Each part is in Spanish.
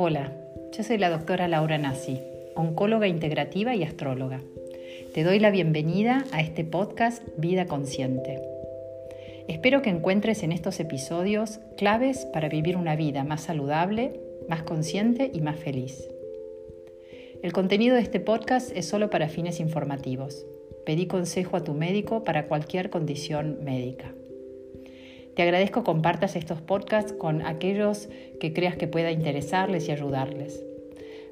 Hola, yo soy la doctora Laura Nassi, oncóloga integrativa y astróloga. Te doy la bienvenida a este podcast Vida Consciente. Espero que encuentres en estos episodios claves para vivir una vida más saludable, más consciente y más feliz. El contenido de este podcast es solo para fines informativos. Pedí consejo a tu médico para cualquier condición médica. Te agradezco compartas estos podcasts con aquellos que creas que pueda interesarles y ayudarles.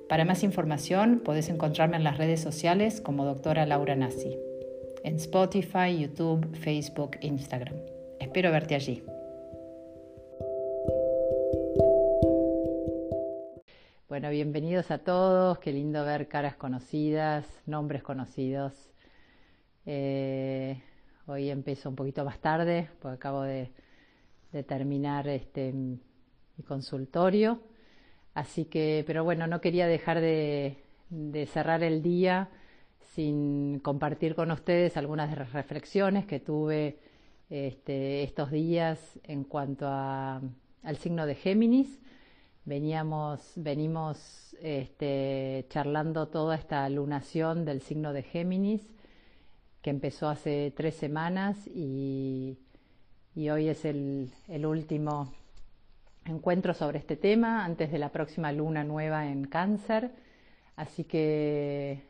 Para más información puedes encontrarme en las redes sociales como doctora Laura Nassi, en Spotify, YouTube, Facebook, Instagram. Espero verte allí. Bueno, bienvenidos a todos, qué lindo ver caras conocidas, nombres conocidos. Eh, hoy empiezo un poquito más tarde, porque acabo de de terminar este, mi consultorio. Así que, pero bueno, no quería dejar de, cerrar el día sin compartir con ustedes algunas de las reflexiones que tuve este, estos días en cuanto a, al signo de Géminis. Veníamos, venimos este, charlando toda esta lunación del signo de Géminis que empezó hace tres semanas y, y hoy es el, último encuentro sobre este tema antes de la próxima luna nueva en cáncer. Así que,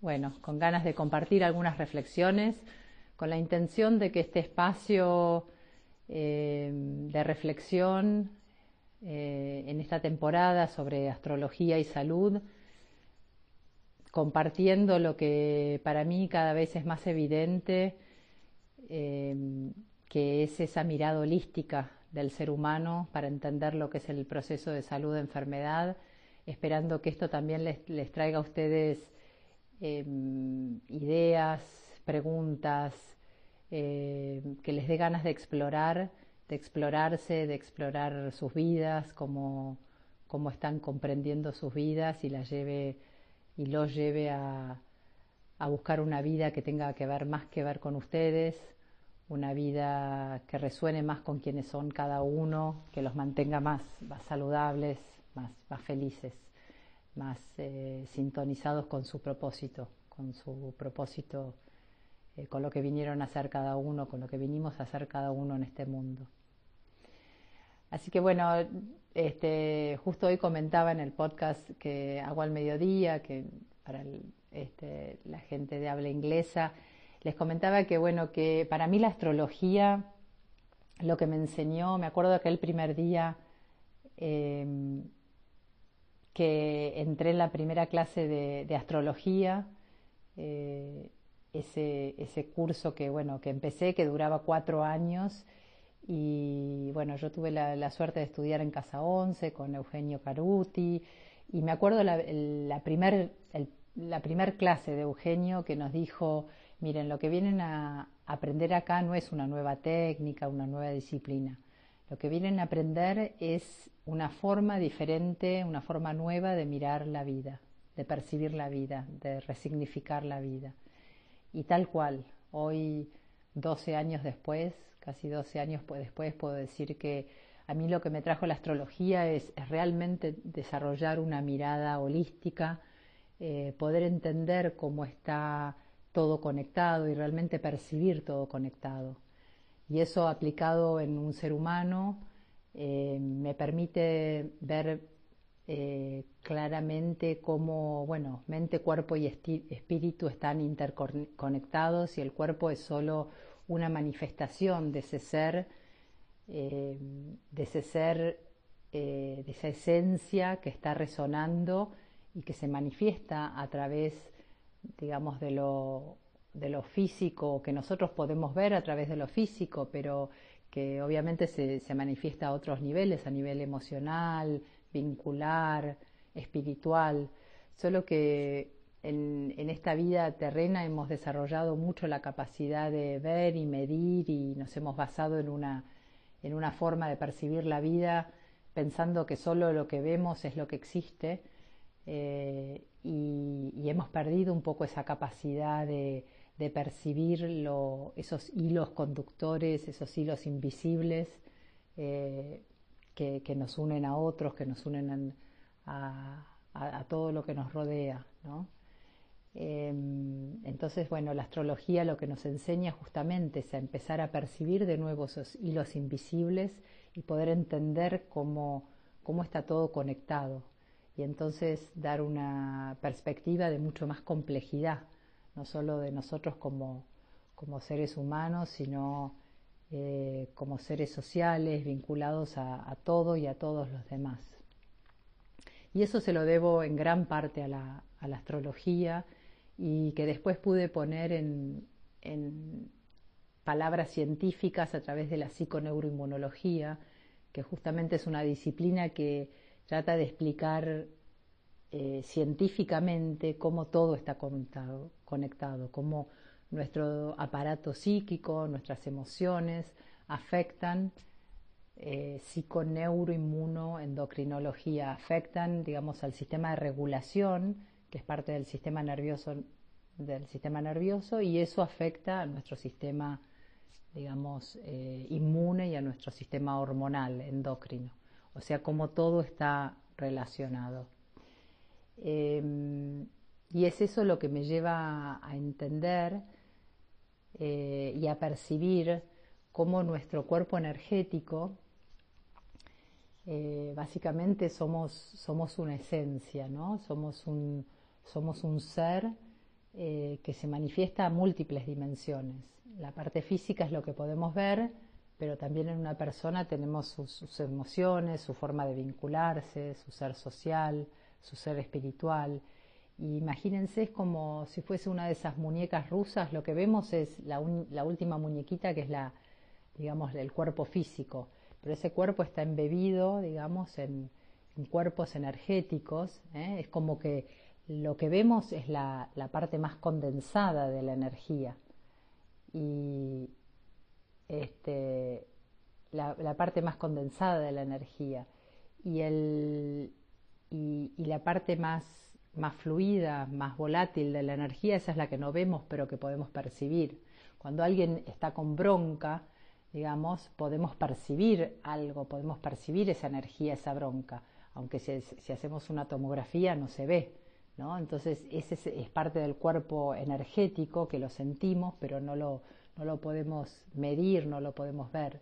bueno, con ganas de compartir algunas reflexiones, con la intención de que este espacio eh, de reflexión eh, en esta temporada sobre astrología y salud, compartiendo lo que para mí cada vez es más evidente, eh, que es esa mirada holística del ser humano para entender lo que es el proceso de salud-enfermedad, esperando que esto también les, traiga a ustedes em, ideas, preguntas, em, que les dé ganas de explorar, de explorarse, de explorar sus vidas, cómo, cómo están comprendiendo sus vidas y las lleve y los lleve a, a buscar una vida que tenga que ver más que ver con ustedes, una vida que resuene más con quienes son cada uno, que los mantenga más, saludables, más, más, felices, más eh, sintonizados con su propósito, con su propósito, eh, con lo que vinieron a hacer cada uno, con lo que vinimos a hacer cada uno en este mundo. Así que bueno, este, justo hoy comentaba en el podcast que hago al mediodía, que para este, la gente de habla inglesa, les comentaba que, bueno, que para mí la astrología, lo que me enseñó, me acuerdo aquel primer día em, que entré en la primera clase de, astrología, eh, ese, ese, curso que, bueno, que empecé, que duraba cuatro años, y bueno, yo tuve la, suerte de estudiar en Casa Once con Eugenio Caruti, y me acuerdo la, la primer, la primer clase de Eugenio que nos dijo, miren, lo que vienen a aprender acá no es una nueva técnica, una nueva disciplina. Lo que vienen a aprender es una forma diferente, una forma nueva de mirar la vida, de percibir la vida, de resignificar la vida. Y tal cual, hoy, 12 años después, casi 12 años después, puedo decir que a mí lo que me trajo la astrología es, realmente desarrollar una mirada holística, eh, poder entender cómo está todo conectado y realmente percibir todo conectado. Y eso aplicado en un ser humano eh, me permite ver eh, claramente cómo, bueno, mente, cuerpo y espíritu están interconectados y el cuerpo es solo una manifestación de ese ser, eh, de ese ser, de esa esencia que está resonando y que se manifiesta a través digamos, de lo, de lo físico que nosotros podemos ver a través de lo físico, pero que obviamente se, se manifiesta a otros niveles, a nivel emocional, vincular, espiritual, solo que en, en, esta vida terrena hemos desarrollado mucho la capacidad de ver y medir y nos hemos basado en una, en una forma de percibir la vida pensando que solo lo que vemos es lo que existe eh, y, hemos perdido un poco esa capacidad de, percibir esos hilos conductores, esos hilos invisibles eh, que, nos unen a otros, que nos unen a, todo lo que nos rodea. Em, entonces, bueno, la astrología lo que nos enseña justamente es a empezar a percibir de nuevo esos hilos invisibles y poder entender cómo, cómo está todo conectado. Y entonces dar una perspectiva de mucho más complejidad, no solo de nosotros como, como seres humanos, sino eh, como seres sociales vinculados a, todo y a todos los demás. Y eso se lo debo en gran parte a la, astrología y que después pude poner en, palabras científicas a través de la psiconeuroinmunología, que justamente es una disciplina que trata de explicar eh, científicamente cómo todo está conectado, conectado cómo nuestro aparato psíquico, nuestras emociones afectan, eh, psiconeuroinmunoendocrinología, afectan, digamos, al sistema de regulación, que es parte del sistema nervioso, del sistema nervioso, y eso afecta a nuestro sistema, digamos, eh, inmune y a nuestro sistema hormonal endocrino. O sea, como todo está relacionado. Em, y es eso lo que me lleva a entender eh, y a percibir cómo nuestro cuerpo energético, eh, básicamente somos, somos una esencia, ¿no? somos, un, somos un ser eh, que se manifiesta a múltiples dimensiones. La parte física es lo que podemos ver, pero también en una persona tenemos sus emociones, su forma de vincularse, su ser social, su ser espiritual imagínense, es como si fuese una de esas muñecas rusas, lo que vemos es la, última muñequita que es la, digamos, el cuerpo físico, pero ese cuerpo está embebido, digamos, en, cuerpos energéticos, ¿eh? es como que lo que vemos es la, parte más condensada de la energía y este, la, parte más condensada de la energía y, el, y la parte más más fluida, más volátil de la energía, esa es la que no vemos pero que podemos percibir. Cuando alguien está con bronca, digamos, podemos percibir algo, podemos percibir esa energía, esa bronca, aunque si, hacemos una tomografía no se ve. ¿no? Entonces, ese es, parte del cuerpo energético que lo sentimos, pero no lo, no lo podemos medir, no lo podemos ver,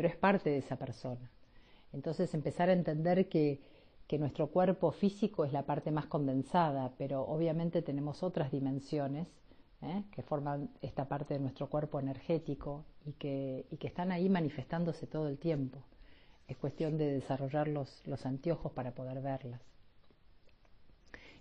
pero es parte de esa persona. Entonces, empezar a entender que que nuestro cuerpo físico es la parte más condensada, pero obviamente tenemos otras dimensiones ¿eh? que forman esta parte de nuestro cuerpo energético y que, y que, están ahí manifestándose todo el tiempo. Es cuestión de desarrollar los, los anteojos para poder verlas.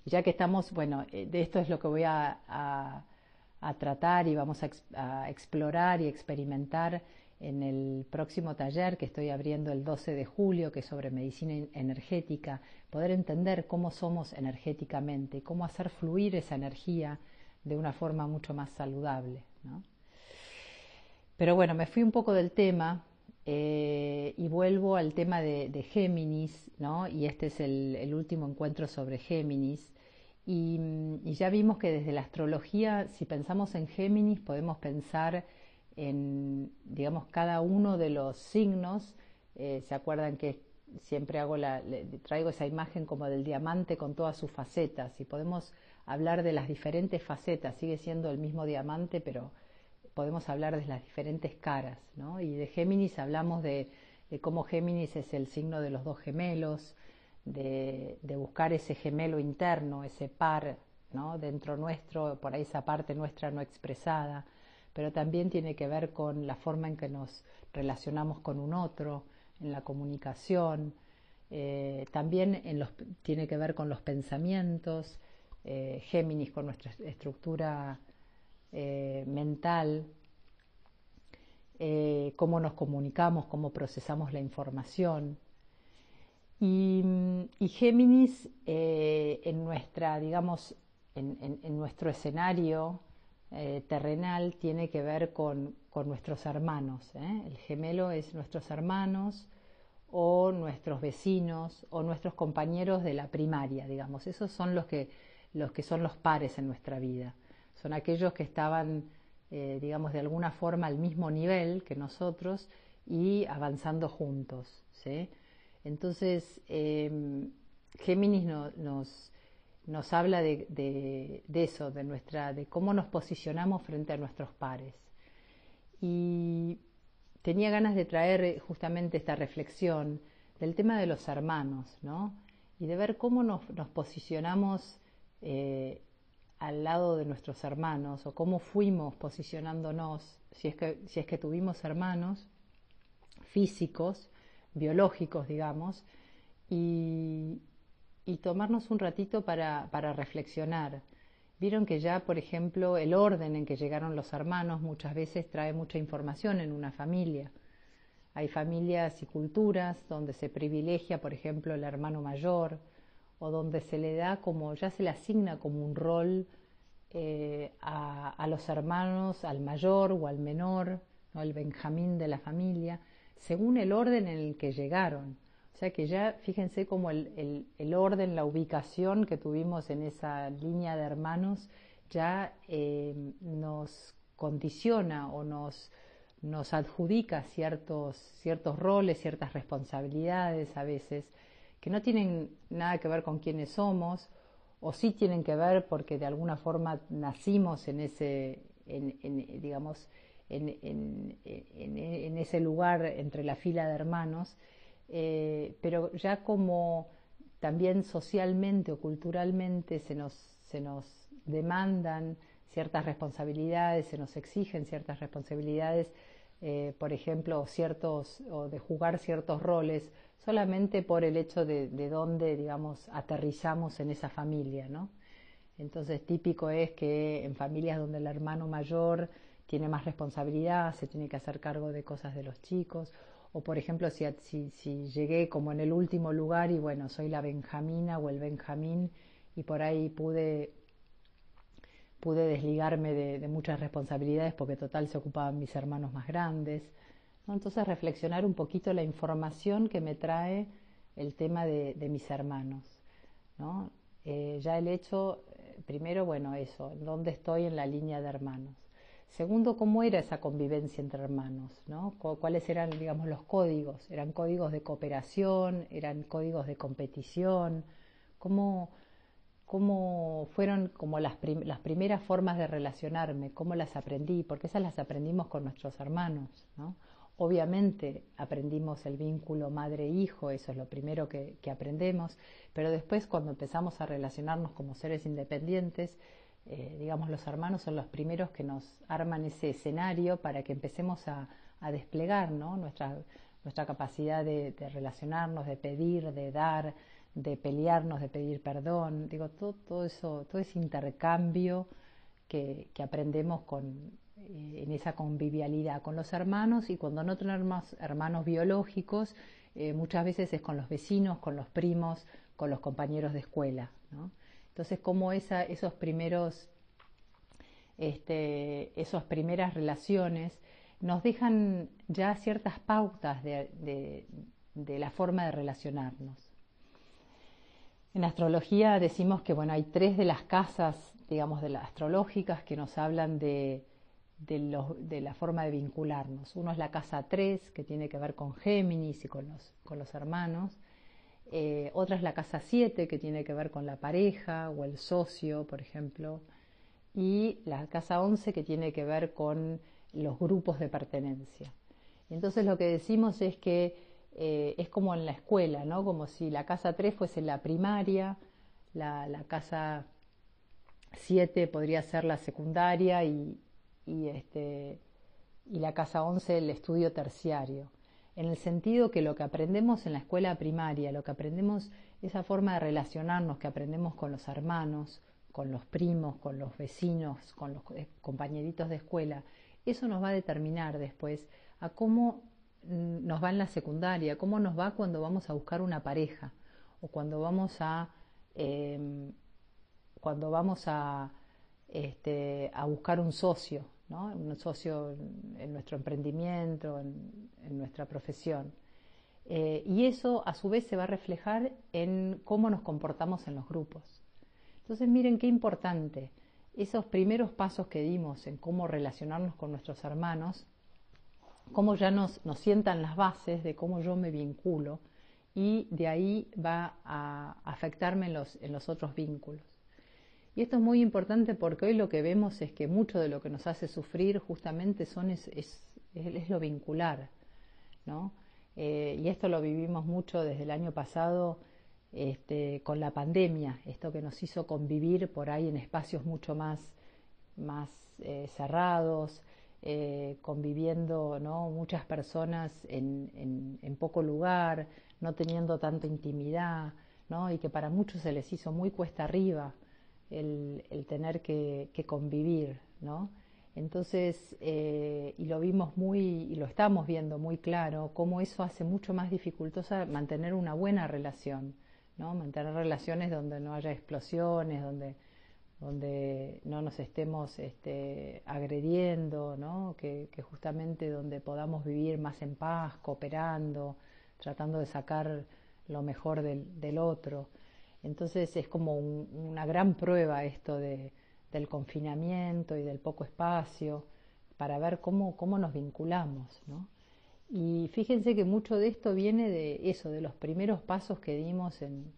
Y ya que estamos, bueno, eh, de esto es lo que voy a, a, tratar y vamos a, a explorar y experimentar en el próximo taller que estoy abriendo el 12 de julio, que es sobre medicina energética, poder entender cómo somos energéticamente, cómo hacer fluir esa energía de una forma mucho más saludable. Pero bueno, me fui un poco del tema eh, y vuelvo al tema de, Géminis, ¿no? y este es el, último encuentro sobre Géminis. Y, y ya vimos que desde la astrología, si pensamos en Géminis, podemos pensar en, digamos, cada uno de los signos. Eh, ¿Se acuerdan que siempre hago la, traigo esa imagen como del diamante con todas sus facetas y podemos hablar de las diferentes facetas, sigue siendo el mismo diamante, pero podemos hablar de las diferentes caras, ¿no? Y de Géminis hablamos de, cómo Géminis es el signo de los dos gemelos, de, de, buscar ese gemelo interno, ese par, ¿no? Dentro nuestro, por ahí esa parte nuestra no expresada, pero también tiene que ver con la forma en que nos relacionamos con un otro, en la comunicación, eh, también tiene que ver con los pensamientos, eh, Géminis con nuestra estructura eh, mental, cómo nos comunicamos, cómo procesamos la información. Y, Géminis en nuestra, digamos, en nuestro escenario eh, terrenal tiene que ver con, nuestros hermanos. ¿eh? El gemelo es nuestros hermanos o nuestros vecinos o nuestros compañeros de la primaria, digamos. Esos son los que, los que son los pares en nuestra vida. Son aquellos que estaban, eh, digamos, de alguna forma al mismo nivel que nosotros y avanzando juntos. Entonces, Géminis nos, nos habla de, de, eso, de, nuestra, de cómo nos posicionamos frente a nuestros pares. Y tenía ganas de traer justamente esta reflexión del tema de los hermanos, ¿no? Y de ver cómo nos, posicionamos eh, al lado de nuestros hermanos o cómo fuimos posicionándonos, si es que, si es que tuvimos hermanos físicos, biológicos, digamos, y, tomarnos un ratito para, para reflexionar. Vieron que ya, por ejemplo, el orden en que llegaron los hermanos muchas veces trae mucha información en una familia. Hay familias y culturas donde se privilegia, por ejemplo, el hermano mayor, o donde se le da como, ya se le asigna como un rol eh, a, los hermanos, al mayor o al menor, ¿no? el Benjamín de la familia, según el orden en el que llegaron. O sea que ya fíjense como el, orden, la ubicación que tuvimos en esa línea de hermanos ya eh, nos condiciona o nos, nos adjudica ciertos, ciertos roles, ciertas responsabilidades a veces que no tienen nada que ver con quiénes somos, o sí tienen que ver porque de alguna forma nacimos en ese, en, digamos, en, ese lugar entre la fila de hermanos, eh, pero ya como también socialmente o culturalmente se nos, se nos demandan ciertas responsabilidades, se nos exigen ciertas responsabilidades, eh, por ejemplo, ciertos, o de jugar ciertos roles solamente por el hecho de, de dónde, digamos, aterrizamos en esa familia, ¿no? Entonces, típico es que en familias donde el hermano mayor tiene más responsabilidad, se tiene que hacer cargo de cosas de los chicos, o por ejemplo, si, si, llegué como en el último lugar y bueno, soy la Benjamina o el Benjamín y por ahí pude, pude desligarme de, de muchas responsabilidades porque total se ocupaban mis hermanos más grandes. Entonces reflexionar un poquito la información que me trae el tema de, mis hermanos. ¿no? Eh, ya el hecho, eh, primero, bueno, eso, dónde estoy en la línea de hermanos. Segundo, cómo era esa convivencia entre hermanos, ¿no? ¿Cuáles eran, digamos, los códigos? ¿Eran códigos de cooperación? ¿Eran códigos de competición? ¿Cómo, cómo fueron como las, las primeras formas de relacionarme? ¿Cómo las aprendí? Porque esas las aprendimos con nuestros hermanos, ¿no? Obviamente aprendimos el vínculo madre-hijo, eso es lo primero que, aprendemos, pero después cuando empezamos a relacionarnos como seres independientes, eh, digamos, los hermanos son los primeros que nos arman ese escenario para que empecemos a, desplegar nuestra, nuestra capacidad de, relacionarnos, de pedir, de dar, de pelearnos, de pedir perdón, digo, todo, todo eso, todo ese intercambio que aprendemos con, eh, en esa convivialidad con los hermanos y cuando no tenemos hermanos biológicos, eh, muchas veces es con los vecinos, con los primos, con los compañeros de escuela. Entonces, como esos primeros, este, esas primeras relaciones nos dejan ya ciertas pautas de, la forma de relacionarnos. En astrología decimos que bueno, hay tres de las casas, digamos, de las astrológicas que nos hablan de, la forma de vincularnos. Uno es la casa 3, que tiene que ver con Géminis y con los hermanos. Eh, otra es la casa 7, que tiene que ver con la pareja o el socio, por ejemplo. Y la casa 11, que tiene que ver con los grupos de pertenencia. entonces lo que decimos es que eh, es como en la escuela, ¿no? Como si la casa 3 fuese la primaria, la, casa 7 podría ser la secundaria y, y, este, y la casa 11 el estudio terciario, en el sentido que lo que aprendemos en la escuela primaria, lo que aprendemos, esa forma de relacionarnos que aprendemos con los hermanos, con los primos, con los vecinos, con los eh, compañeritos de escuela, eso nos va a determinar después a cómo mm, nos va en la secundaria, cómo nos va cuando vamos a buscar una pareja o cuando vamos a em, cuando vamos a, este, a buscar un socio, un socio en, nuestro emprendimiento, en, nuestra profesión. Eh, y eso a su vez se va a reflejar en cómo nos comportamos en los grupos. Entonces miren qué importante, esos primeros pasos que dimos en cómo relacionarnos con nuestros hermanos, cómo ya nos, nos sientan las bases de cómo yo me vinculo y de ahí va a afectarme los, en los otros vínculos. Y esto es muy importante porque hoy lo que vemos es que mucho de lo que nos hace sufrir justamente son es, lo vincular, ¿no? Eh, y esto lo vivimos mucho desde el año pasado este, con la pandemia, esto que nos hizo convivir por ahí en espacios mucho más, más eh, cerrados, eh, conviviendo ¿no? muchas personas en, en, poco lugar, no teniendo tanta intimidad, ¿no? y que para muchos se les hizo muy cuesta arriba el, tener que, que convivir. ¿no? Entonces, eh, y lo vimos muy, y lo estamos viendo muy claro, cómo eso hace mucho más dificultosa mantener una buena relación, ¿no? Mantener relaciones donde no haya explosiones, donde, donde no nos estemos este, agrediendo, ¿no? Que, justamente donde podamos vivir más en paz, cooperando, tratando de sacar lo mejor del, otro. Entonces es como una gran prueba esto de del confinamiento y del poco espacio, para ver cómo, cómo nos vinculamos. ¿no? Y fíjense que mucho de esto viene de eso, de los primeros pasos que dimos en,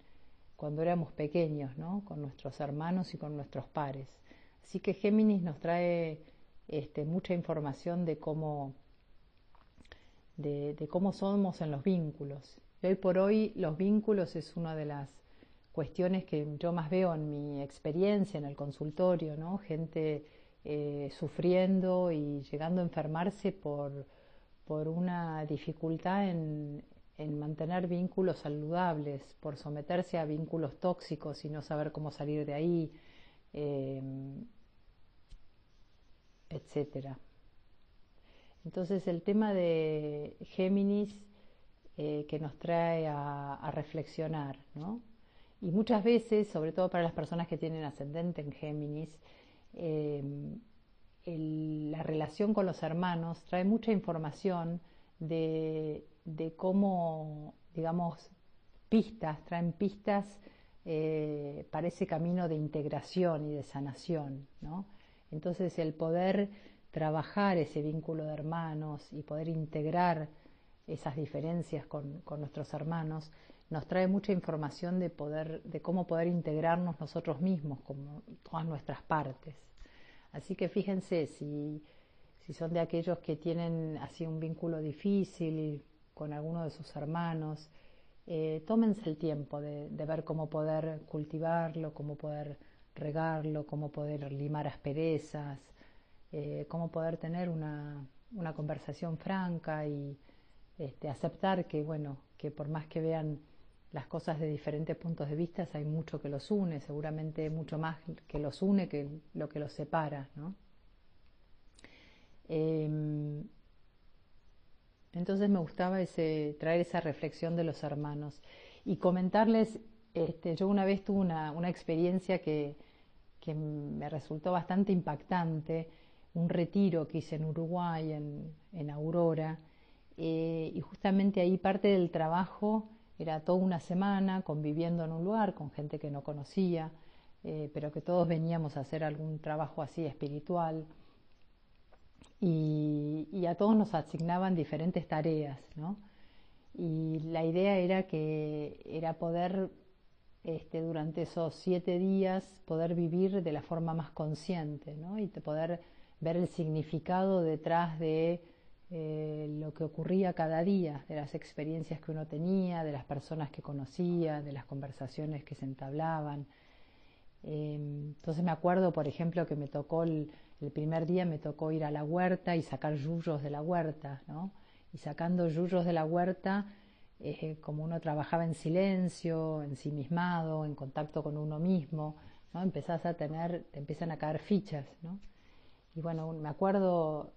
cuando éramos pequeños, ¿no? con nuestros hermanos y con nuestros pares. Así que Géminis nos trae este, mucha información de cómo, de, de cómo somos en los vínculos. Y hoy por hoy los vínculos es una de las cuestiones que yo más veo en mi experiencia en el consultorio, ¿no? Gente eh, sufriendo y llegando a enfermarse por, por una dificultad en, en, mantener vínculos saludables, por someterse a vínculos tóxicos y no saber cómo salir de ahí, eh, etcétera. Entonces el tema de Géminis eh, que nos trae a, a reflexionar, ¿no? Y muchas veces, sobre todo para las personas que tienen ascendente en Géminis, eh, la relación con los hermanos trae mucha información de, cómo, digamos, pistas, traen pistas eh, para ese camino de integración y de sanación, ¿no? Entonces el poder trabajar ese vínculo de hermanos y poder integrar esas diferencias con, con nuestros hermanos nos trae mucha información de, poder, de cómo poder integrarnos nosotros mismos, como todas nuestras partes. Así que fíjense, si, si son de aquellos que tienen así un vínculo difícil con alguno de sus hermanos, eh, tómense el tiempo de, ver cómo poder cultivarlo, cómo poder regarlo, cómo poder limar asperezas, eh, cómo poder tener una, una conversación franca y este, aceptar que, bueno, que por más que vean las cosas de diferentes puntos de vista, hay mucho que los une, seguramente mucho más que los une que lo que los separa. ¿no? Em, entonces me gustaba ese, traer esa reflexión de los hermanos y comentarles, este, yo una vez tuve una, una experiencia que, que, me resultó bastante impactante, un retiro que hice en Uruguay, en, en Aurora, eh, y justamente ahí parte del trabajo era toda una semana conviviendo en un lugar con gente que no conocía, eh, pero que todos veníamos a hacer algún trabajo así espiritual. Y, a todos nos asignaban diferentes tareas, ¿no? Y la idea era que era poder este, durante esos siete días poder vivir de la forma más consciente, ¿no? Y poder ver el significado detrás de eh, lo que ocurría cada día, de las experiencias que uno tenía, de las personas que conocía, de las conversaciones que se entablaban. Em, entonces me acuerdo, por ejemplo, que me tocó el, primer día me tocó ir a la huerta y sacar yuyos de la huerta, ¿no? Y sacando yuyos de la huerta, eh, como uno trabajaba en silencio, ensimismado, en contacto con uno mismo, ¿no? Empezás a tener, te empiezan a caer fichas, ¿no? Y bueno, me acuerdo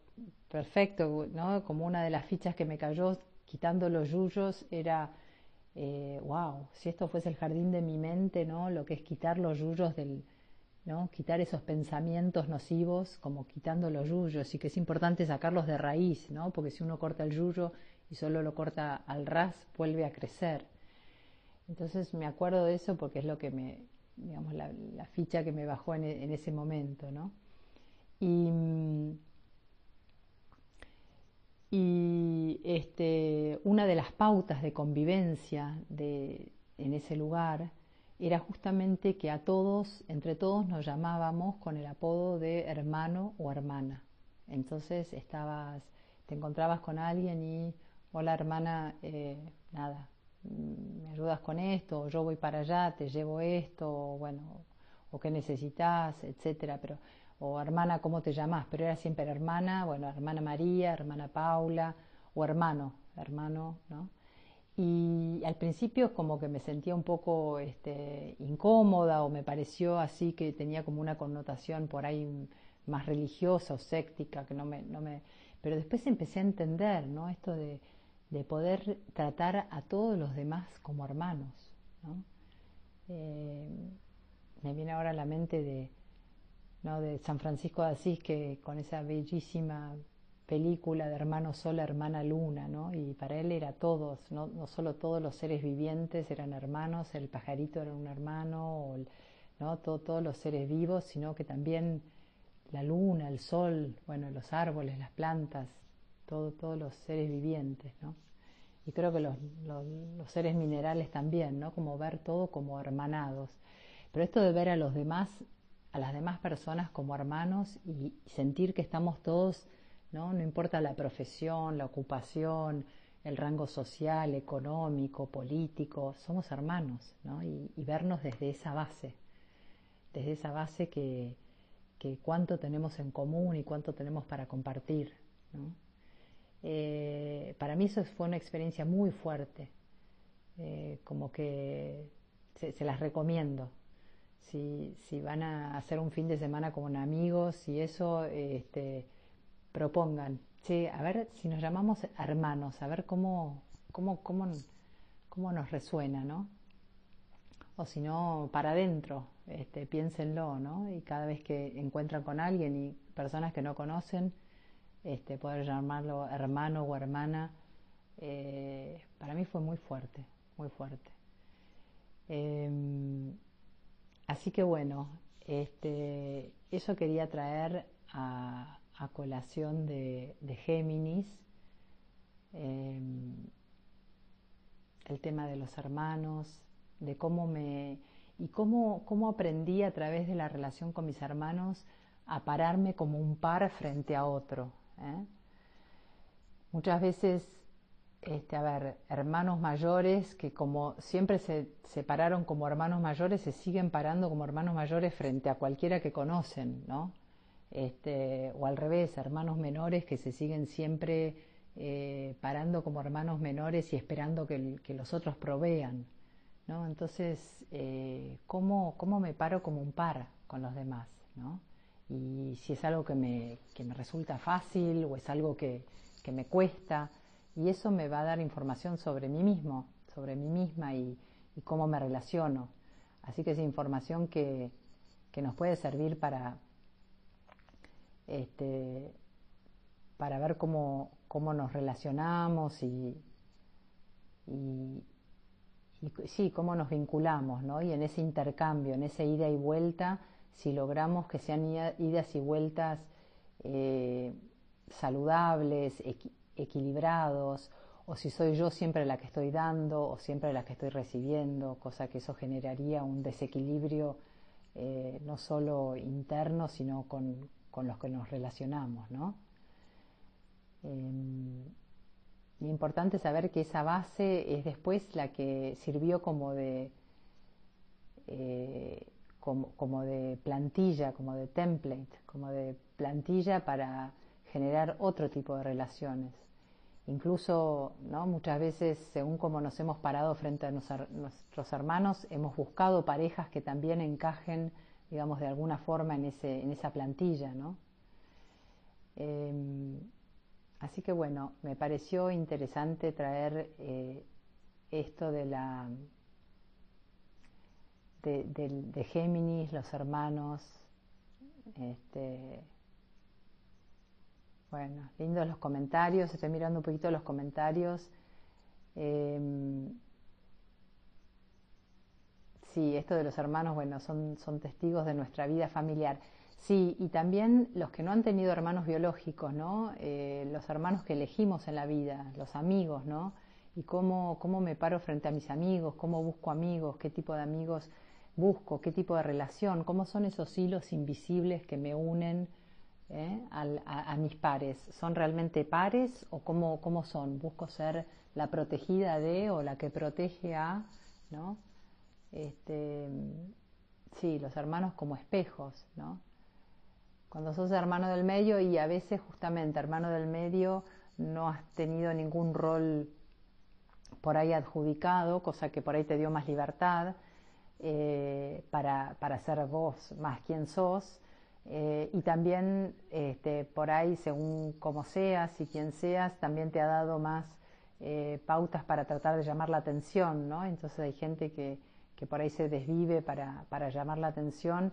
perfecto, ¿no? Como una de las fichas que me cayó quitando los yuyos era, eh, wow, si esto fuese el jardín de mi mente, ¿no? Lo que es quitar los yuyos del, ¿no? Quitar esos pensamientos nocivos, como quitando los yuyos, y que es importante sacarlos de raíz, ¿no? Porque si uno corta el yuyo y solo lo corta al ras, vuelve a crecer. Entonces me acuerdo de eso porque es lo que me, digamos, la, ficha que me bajó en, en ese momento, ¿no? Y Y este, una de las pautas de convivencia de, en ese lugar era justamente que a todos, entre todos nos llamábamos con el apodo de hermano o hermana. Entonces estabas, te encontrabas con alguien y, hola hermana, eh, nada, me ayudas con esto, o yo voy para allá, te llevo esto, o bueno, o qué necesitas, etcétera, pero o hermana, ¿cómo te llamas? Pero era siempre hermana, bueno, hermana María, hermana Paula, o hermano, hermano, ¿no? Y al principio como que me sentía un poco este, incómoda o me pareció así que tenía como una connotación por ahí más religiosa o séctica, que no me, no me... Pero después empecé a entender, ¿no? Esto de, de poder tratar a todos los demás como hermanos, ¿no? Eh, me viene ahora a la mente de, ¿no? de San Francisco de Asís, que con esa bellísima película de hermano sol, hermana luna, ¿no? Y para él era todos, no, no solo todos los seres vivientes eran hermanos, el pajarito era un hermano, ¿no? todos los seres vivos, sino que también la luna, el sol, bueno, los árboles, las plantas, todo, todos los seres vivientes, ¿no? Y creo que los, los, los, seres minerales también, ¿no? Como ver todo como hermanados. Pero esto de ver a los demás, a las demás personas como hermanos y sentir que estamos todos ¿no? No importa la profesión, la ocupación, el rango social, económico, político, somos hermanos, ¿no? Y, vernos desde esa base, desde esa base que, que, cuánto tenemos en común y cuánto tenemos para compartir, ¿no? eh, para mí eso fue una experiencia muy fuerte, eh, como que se, las recomiendo. Si, si van a hacer un fin de semana con amigos y eso, este, propongan, sí, a ver si nos llamamos hermanos, a ver cómo, cómo, cómo, cómo nos resuena, ¿no? O si no, para adentro, este, piénsenlo, ¿no? Y cada vez que encuentran con alguien y personas que no conocen, este, poder llamarlo hermano o hermana, eh, para mí fue muy fuerte, muy fuerte. Eh, así que bueno, este, eso quería traer a, colación de, Géminis, eh, el tema de los hermanos, de cómo me y cómo, cómo aprendí a través de la relación con mis hermanos a pararme como un par frente a otro. ¿eh? Muchas veces, este, a ver, hermanos mayores que como siempre se separaron como hermanos mayores, se siguen parando como hermanos mayores frente a cualquiera que conocen, ¿no? este, o al revés, hermanos menores que se siguen siempre eh, parando como hermanos menores y esperando que, los otros provean. ¿no? Entonces, eh, ¿cómo, ¿cómo, me paro como un par con los demás? ¿no? Y si es algo que me, que me resulta fácil o es algo que, que, me cuesta, y eso me va a dar información sobre mí mismo, sobre mí misma y, cómo me relaciono. Así que es información que, que nos puede servir para, este, para ver cómo, cómo nos relacionamos y, y, y, sí, cómo nos vinculamos, ¿no? Y en ese intercambio, en esa ida y vuelta, si logramos que sean idas y vueltas eh, saludables, equi equilibrados, o si soy yo siempre la que estoy dando o siempre la que estoy recibiendo, cosa que eso generaría un desequilibrio eh, no solo interno, sino con, con los que nos relacionamos, ¿no? Y importante saber que esa base es después la que sirvió como de, eh, como, como, de plantilla, como de template, como de plantilla para generar otro tipo de relaciones. Incluso, ¿no? muchas veces, según como nos hemos parado frente a nuestros hermanos, hemos buscado parejas que también encajen digamos, de alguna forma en, ese, en esa plantilla, ¿no? Eh, así que bueno, me pareció interesante traer eh, esto de la de, de, Géminis, los hermanos, este, bueno, lindos los comentarios, estoy mirando un poquito los comentarios. Eh, sí, esto de los hermanos, bueno, son, son testigos de nuestra vida familiar. Sí, y también los que no han tenido hermanos biológicos, ¿no? Eh, los hermanos que elegimos en la vida, los amigos, ¿no? Y cómo, cómo me paro frente a mis amigos, cómo busco amigos, qué tipo de amigos busco, qué tipo de relación, cómo son esos hilos invisibles que me unen ¿eh? a, mis pares. ¿Son realmente pares o cómo, cómo son? ¿Busco ser la protegida de o la que protege a, ¿no? Este, sí, los hermanos como espejos, ¿no? Cuando sos hermano del medio y a veces justamente hermano del medio no has tenido ningún rol por ahí adjudicado, cosa que por ahí te dio más libertad eh, para, para, ser vos más quien sos. Eh, y también este, por ahí, según cómo seas y quién seas, también te ha dado más eh, pautas para tratar de llamar la atención, ¿no? Entonces hay gente que, que por ahí se desvive para, para, llamar la atención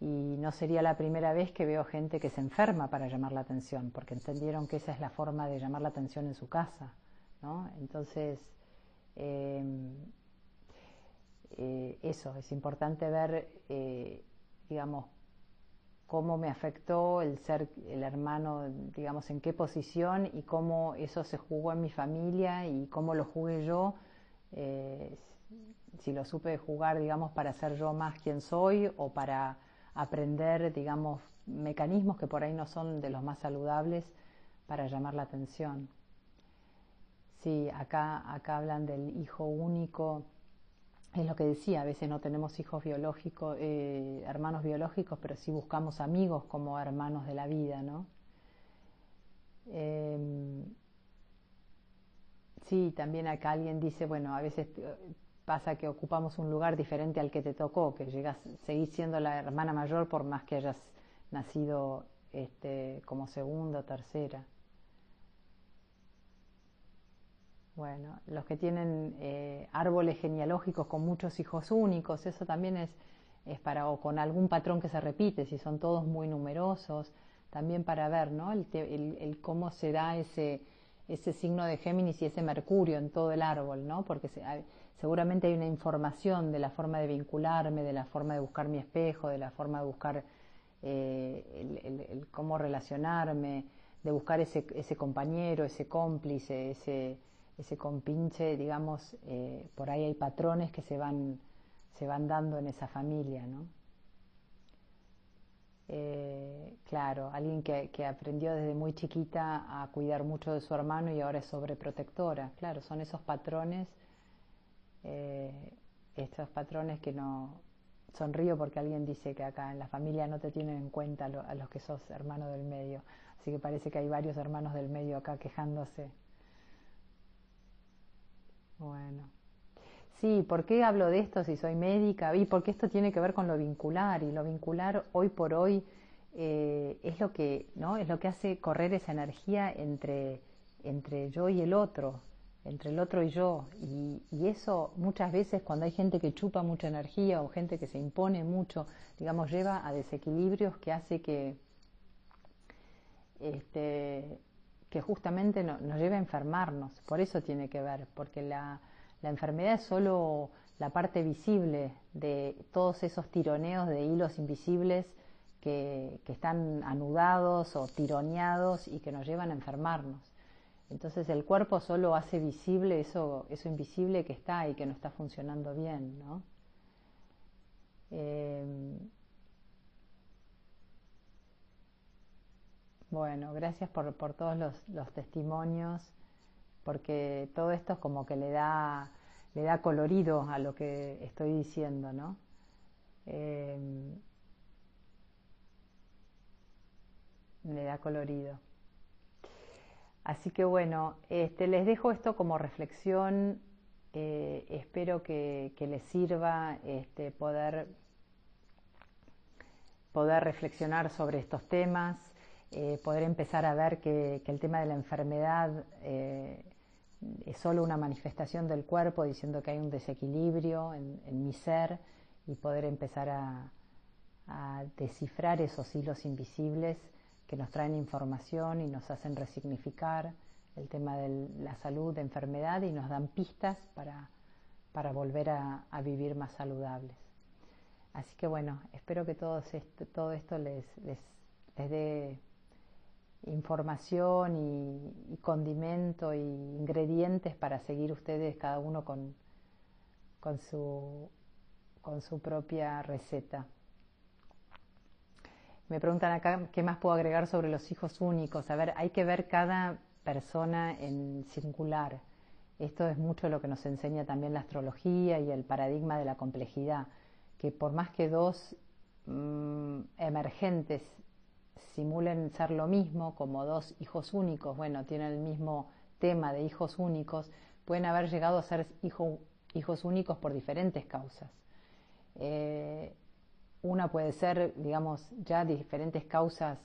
y no sería la primera vez que veo gente que se enferma para llamar la atención, porque entendieron que esa es la forma de llamar la atención en su casa, ¿no? Entonces, em, eh, eso, es importante ver, digamos, cómo me afectó el ser el hermano, digamos, en qué posición y cómo eso se jugó en mi familia y cómo lo jugué yo, eh, si lo supe jugar, digamos, para ser yo más quien soy o para aprender, digamos, mecanismos que por ahí no son de los más saludables para llamar la atención. Sí, acá, acá hablan del hijo único es lo que decía, a veces no tenemos hijos biológicos, eh, hermanos biológicos, pero sí buscamos amigos como hermanos de la vida, ¿no? Em, sí, también acá alguien dice, bueno, a veces eh, pasa que ocupamos un lugar diferente al que te tocó, que llegas, seguís siendo la hermana mayor por más que hayas nacido este, como segunda o tercera. Bueno, los que tienen eh, árboles genealógicos con muchos hijos únicos, eso también es, es para, o con algún patrón que se repite, si son todos muy numerosos, también para ver, ¿no? El, el, cómo se da ese, ese signo de Géminis y ese Mercurio en todo el árbol, ¿no? Porque seguramente hay una información de la forma de vincularme, de la forma de buscar mi espejo, de la forma de buscar eh, el, cómo relacionarme, de buscar ese, ese compañero, ese cómplice, ese ese compinche, digamos, eh, por ahí hay patrones que se van, se van dando en esa familia, ¿no? Eh, claro, alguien que, que, aprendió desde muy chiquita a cuidar mucho de su hermano y ahora es sobreprotectora. Claro, son esos patrones, eh, estos patrones que no... Sonrío porque alguien dice que acá en la familia no te tienen en cuenta a los que sos hermano del medio. Así que parece que hay varios hermanos del medio acá quejándose. Bueno. Sí, ¿por qué hablo de esto si soy médica? Y porque esto tiene que ver con lo vincular y lo vincular hoy por hoy eh, es lo que no es lo que hace correr esa energía entre entre yo y el otro, entre el otro y yo y, y, eso muchas veces cuando hay gente que chupa mucha energía o gente que se impone mucho, digamos lleva a desequilibrios que hace que este, que justamente nos lleva a enfermarnos. Por eso tiene que ver, porque la, enfermedad es solo la parte visible de todos esos tironeos de hilos invisibles que, están anudados o tironeados y que nos llevan a enfermarnos. Entonces el cuerpo solo hace visible eso, eso invisible que está y que no está funcionando bien, ¿no? Eh, Bueno, gracias por, todos los, testimonios, porque todo esto es como que le da, le da colorido a lo que estoy diciendo, ¿no? Eh, le da colorido. Así que bueno, este, les dejo esto como reflexión. Eh, espero que, les sirva este, poder, poder reflexionar sobre estos temas. Eh, poder empezar a ver que, el tema de la enfermedad eh, es solo una manifestación del cuerpo diciendo que hay un desequilibrio en, mi ser y poder empezar a, descifrar esos hilos invisibles que nos traen información y nos hacen resignificar el tema de la salud, de enfermedad y nos dan pistas para, volver a vivir más saludables. Así que bueno, espero que todo esto, todo esto les, les, dé información y, condimento y ingredientes para seguir ustedes cada uno con, con, su, con su propia receta. Me preguntan acá qué más puedo agregar sobre los hijos únicos. A ver, hay que ver cada persona en singular. Esto es mucho lo que nos enseña también la astrología y el paradigma de la complejidad, que por más que dos mm, emergentes simulen ser lo mismo, como dos hijos únicos, bueno, tienen el mismo tema de hijos únicos, pueden haber llegado a ser hijos únicos por diferentes causas. Eh, una puede ser, digamos, ya diferentes causas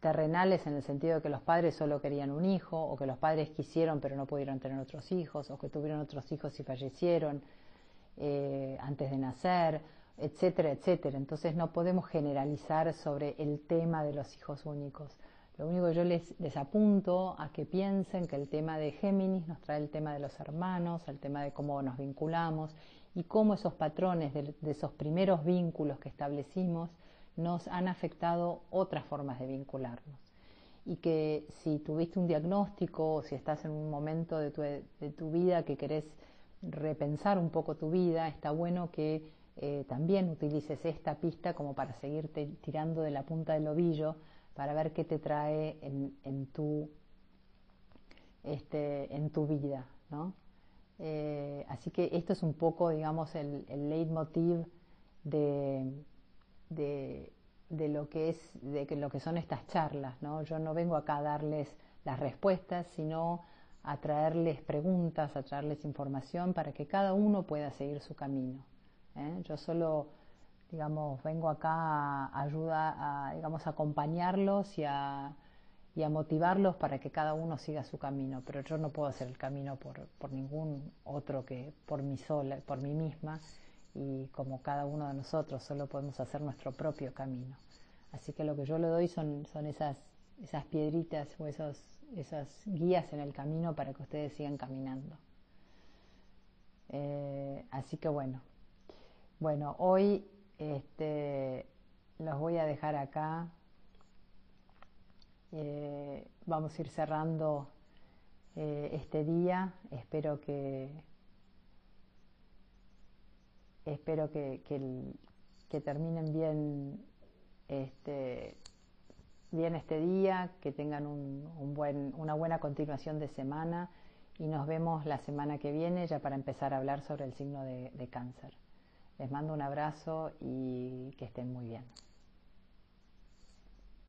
terrenales en el sentido de que los padres solo querían un hijo, o que los padres quisieron pero no pudieron tener otros hijos, o que tuvieron otros hijos y fallecieron eh, antes de nacer, etcétera, etcétera. Entonces no podemos generalizar sobre el tema de los hijos únicos. Lo único que yo les, les apunto a que piensen que el tema de Géminis nos trae el tema de los hermanos, el tema de cómo nos vinculamos y cómo esos patrones de, esos primeros vínculos que establecimos nos han afectado otras formas de vincularnos. Y que si tuviste un diagnóstico o si estás en un momento de tu, de tu vida que querés repensar un poco tu vida, está bueno que eh, también utilices esta pista como para seguirte tirando de la punta del ovillo para ver qué te trae en, en tu, este, en tu vida, ¿no? Eh, así que esto es un poco, digamos, el, el leitmotiv de, de, lo que es, de lo que son estas charlas, ¿no? Yo no vengo acá a darles las respuestas, sino a traerles preguntas, a traerles información para que cada uno pueda seguir su camino. ¿Eh? Yo solo, digamos, vengo acá a ayudar, a, digamos, acompañarlos y a y a motivarlos para que cada uno siga su camino, pero yo no puedo hacer el camino por, por ningún otro que por mí sola, por mí misma, y como cada uno de nosotros solo podemos hacer nuestro propio camino. Así que lo que yo le doy son, son esas, esas piedritas o esos, esas guías en el camino para que ustedes sigan caminando. Eh, así que bueno, bueno, hoy este, los voy a dejar acá eh, vamos a ir cerrando eh, este día. Espero que espero que, terminen bien este, bien este día, que tengan un, buen, una buena continuación de semana y nos vemos la semana que viene ya para empezar a hablar sobre el signo de cáncer. Les mando un abrazo y que estén muy bien.